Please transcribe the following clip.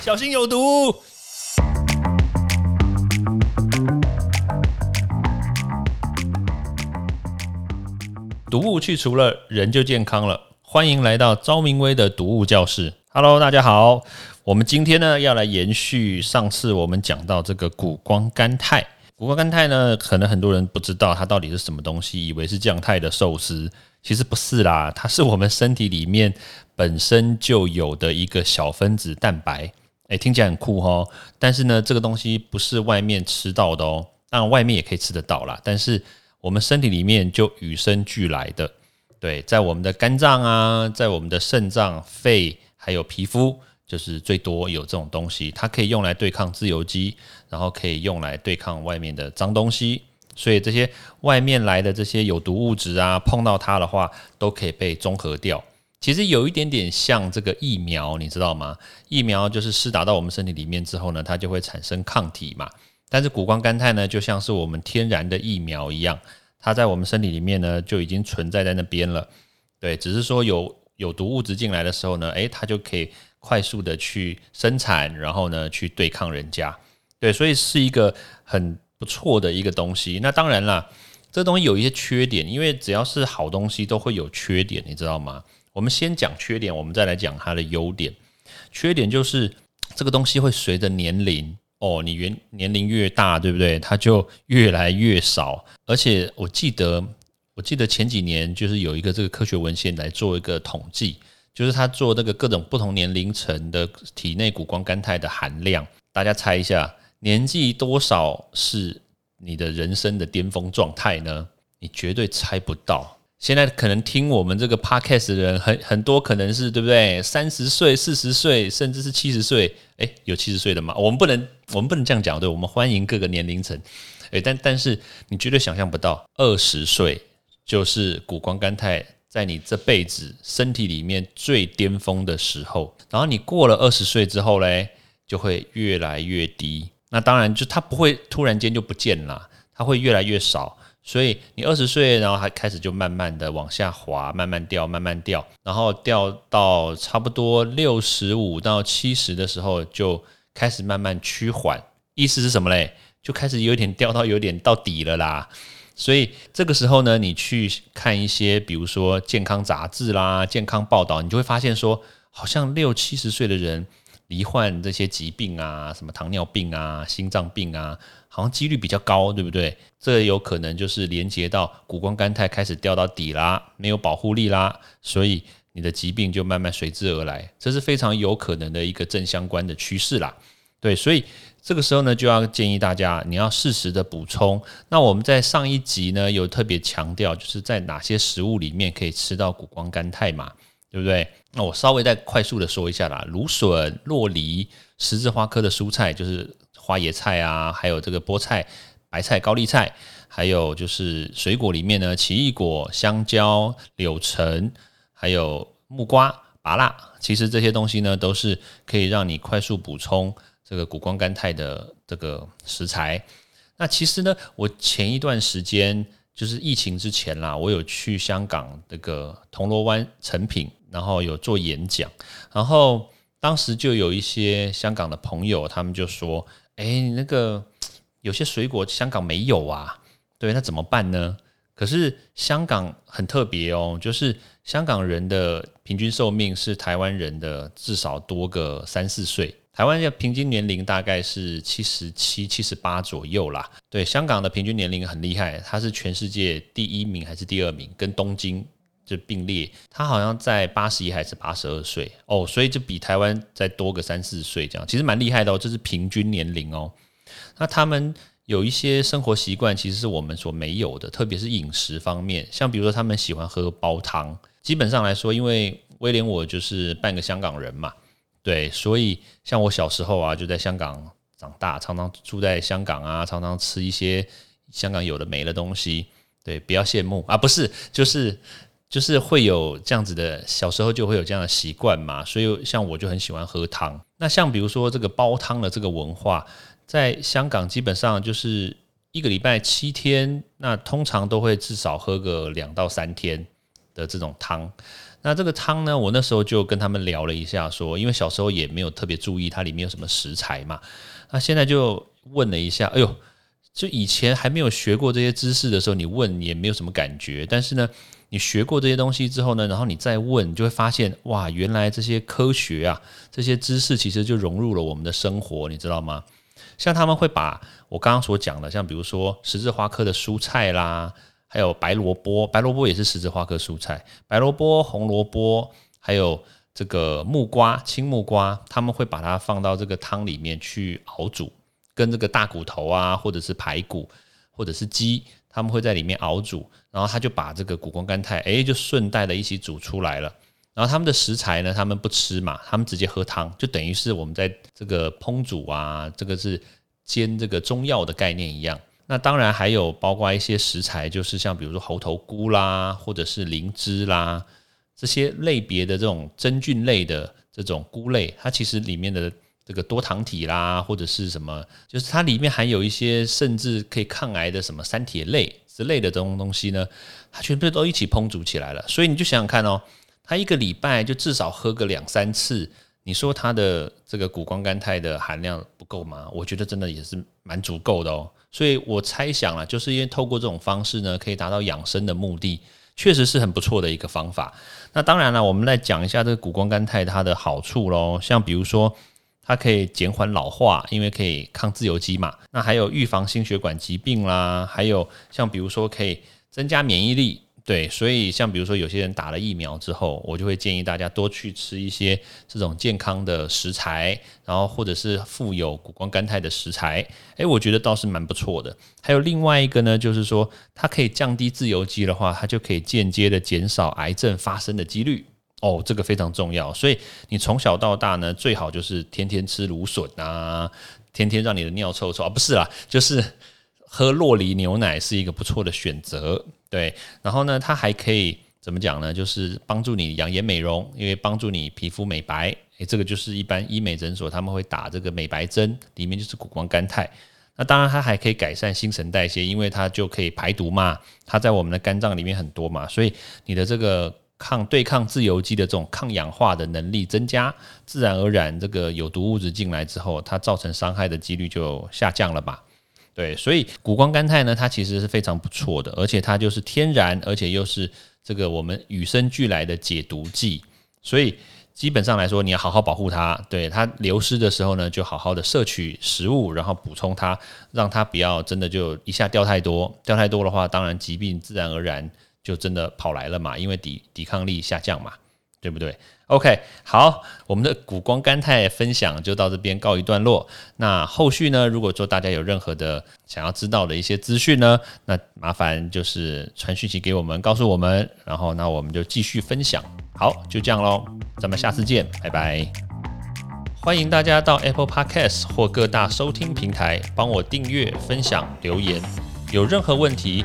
小心有毒。毒物去除了，人就健康了。欢迎来到昭明威的毒物教室。Hello，大家好。我们今天呢要来延续上次我们讲到这个谷胱甘肽。谷胱甘肽呢，可能很多人不知道它到底是什么东西，以为是降肽的寿司，其实不是啦，它是我们身体里面本身就有的一个小分子蛋白。诶，听起来很酷哦。但是呢，这个东西不是外面吃到的哦，当然外面也可以吃得到啦，但是。我们身体里面就与生俱来的，对，在我们的肝脏啊，在我们的肾脏、肺还有皮肤，就是最多有这种东西，它可以用来对抗自由基，然后可以用来对抗外面的脏东西，所以这些外面来的这些有毒物质啊，碰到它的话，都可以被中和掉。其实有一点点像这个疫苗，你知道吗？疫苗就是施打到我们身体里面之后呢，它就会产生抗体嘛。但是谷胱甘肽呢，就像是我们天然的疫苗一样，它在我们身体里面呢就已经存在在那边了。对，只是说有有毒物质进来的时候呢，诶，它就可以快速的去生产，然后呢去对抗人家。对，所以是一个很不错的一个东西。那当然啦，这东西有一些缺点，因为只要是好东西都会有缺点，你知道吗？我们先讲缺点，我们再来讲它的优点。缺点就是这个东西会随着年龄。哦，你原年龄越大，对不对？它就越来越少。而且我记得，我记得前几年就是有一个这个科学文献来做一个统计，就是他做那个各种不同年龄层的体内谷胱甘肽的含量。大家猜一下，年纪多少是你的人生的巅峰状态呢？你绝对猜不到。现在可能听我们这个 podcast 的人很很多，可能是对不对？三十岁、四十岁，甚至是七十岁。诶，有七十岁的吗？我们不能，我们不能这样讲，对？我们欢迎各个年龄层。诶，但但是你绝对想象不到，二十岁就是谷胱甘肽在你这辈子身体里面最巅峰的时候。然后你过了二十岁之后嘞，就会越来越低。那当然，就它不会突然间就不见了，它会越来越少。所以你二十岁，然后还开始就慢慢的往下滑，慢慢掉，慢慢掉，然后掉到差不多六十五到七十的时候，就开始慢慢趋缓。意思是什么嘞？就开始有点掉到有点到底了啦。所以这个时候呢，你去看一些，比如说健康杂志啦、健康报道，你就会发现说，好像六七十岁的人罹患这些疾病啊，什么糖尿病啊、心脏病啊。好像几率比较高，对不对？这有可能就是连接到谷胱甘肽开始掉到底啦，没有保护力啦，所以你的疾病就慢慢随之而来，这是非常有可能的一个正相关的趋势啦。对，所以这个时候呢，就要建议大家你要适时的补充。那我们在上一集呢有特别强调，就是在哪些食物里面可以吃到谷胱甘肽嘛，对不对？那我稍微再快速的说一下啦，芦笋、洛梨、十字花科的蔬菜就是。花椰菜啊，还有这个菠菜、白菜、高丽菜，还有就是水果里面呢，奇异果、香蕉、柳橙，还有木瓜、芭辣，其实这些东西呢，都是可以让你快速补充这个谷胱甘肽的这个食材。那其实呢，我前一段时间就是疫情之前啦，我有去香港这个铜锣湾成品，然后有做演讲，然后当时就有一些香港的朋友，他们就说。哎，那个有些水果香港没有啊，对，那怎么办呢？可是香港很特别哦，就是香港人的平均寿命是台湾人的至少多个三四岁。台湾的平均年龄大概是七十七、七十八左右啦。对，香港的平均年龄很厉害，它是全世界第一名还是第二名？跟东京就并列，他好像在八十一还是八十二岁哦，所以就比台湾再多个三四岁这样，其实蛮厉害的哦，这是平均年龄哦。那他们有一些生活习惯，其实是我们所没有的，特别是饮食方面，像比如说他们喜欢喝煲汤。基本上来说，因为威廉我就是半个香港人嘛，对，所以像我小时候啊就在香港长大，常常住在香港啊，常常吃一些香港有的没的东西。对，不要羡慕啊，不是，就是。就是会有这样子的，小时候就会有这样的习惯嘛，所以像我就很喜欢喝汤。那像比如说这个煲汤的这个文化，在香港基本上就是一个礼拜七天，那通常都会至少喝个两到三天的这种汤。那这个汤呢，我那时候就跟他们聊了一下，说因为小时候也没有特别注意它里面有什么食材嘛，那现在就问了一下，哎呦，就以前还没有学过这些知识的时候，你问也没有什么感觉，但是呢，你学过这些东西之后呢，然后你再问，你就会发现，哇，原来这些科学啊，这些知识其实就融入了我们的生活，你知道吗？像他们会把我刚刚所讲的，像比如说十字花科的蔬菜啦。还有白萝卜，白萝卜也是十字花科蔬菜。白萝卜、红萝卜，还有这个木瓜、青木瓜，他们会把它放到这个汤里面去熬煮，跟这个大骨头啊，或者是排骨，或者是鸡，他们会在里面熬煮，然后他就把这个谷胱甘肽，哎，就顺带的一起煮出来了。然后他们的食材呢，他们不吃嘛，他们直接喝汤，就等于是我们在这个烹煮啊，这个是煎这个中药的概念一样。那当然还有包括一些食材，就是像比如说猴头菇啦，或者是灵芝啦，这些类别的这种真菌类的这种菇类，它其实里面的这个多糖体啦，或者是什么，就是它里面含有一些甚至可以抗癌的什么三铁类之类的这种东西呢，它全部都一起烹煮起来了。所以你就想想看哦，它一个礼拜就至少喝个两三次，你说它的这个谷胱甘肽的含量不够吗？我觉得真的也是蛮足够的哦。所以我猜想了，就是因为透过这种方式呢，可以达到养生的目的，确实是很不错的一个方法。那当然了，我们来讲一下这个谷胱甘肽它的好处喽。像比如说，它可以减缓老化，因为可以抗自由基嘛。那还有预防心血管疾病啦，还有像比如说可以增加免疫力。对，所以像比如说有些人打了疫苗之后，我就会建议大家多去吃一些这种健康的食材，然后或者是富有谷胱甘肽的食材，诶，我觉得倒是蛮不错的。还有另外一个呢，就是说它可以降低自由基的话，它就可以间接的减少癌症发生的几率。哦，这个非常重要。所以你从小到大呢，最好就是天天吃芦笋啊，天天让你的尿臭臭啊，不是啦，就是。喝洛梨牛奶是一个不错的选择，对。然后呢，它还可以怎么讲呢？就是帮助你养颜美容，因为帮助你皮肤美白。诶，这个就是一般医美诊所他们会打这个美白针，里面就是谷胱甘肽。那当然，它还可以改善新陈代谢，因为它就可以排毒嘛。它在我们的肝脏里面很多嘛，所以你的这个抗对抗自由基的这种抗氧化的能力增加，自然而然这个有毒物质进来之后，它造成伤害的几率就下降了吧。对，所以谷胱甘肽呢，它其实是非常不错的，而且它就是天然，而且又是这个我们与生俱来的解毒剂，所以基本上来说，你要好好保护它。对它流失的时候呢，就好好的摄取食物，然后补充它，让它不要真的就一下掉太多，掉太多的话，当然疾病自然而然就真的跑来了嘛，因为抵抵抗力下降嘛，对不对？OK，好，我们的谷胱甘肽分享就到这边告一段落。那后续呢，如果说大家有任何的想要知道的一些资讯呢，那麻烦就是传讯息给我们，告诉我们，然后那我们就继续分享。好，就这样喽，咱们下次见，拜拜。欢迎大家到 Apple Podcast 或各大收听平台帮我订阅、分享、留言。有任何问题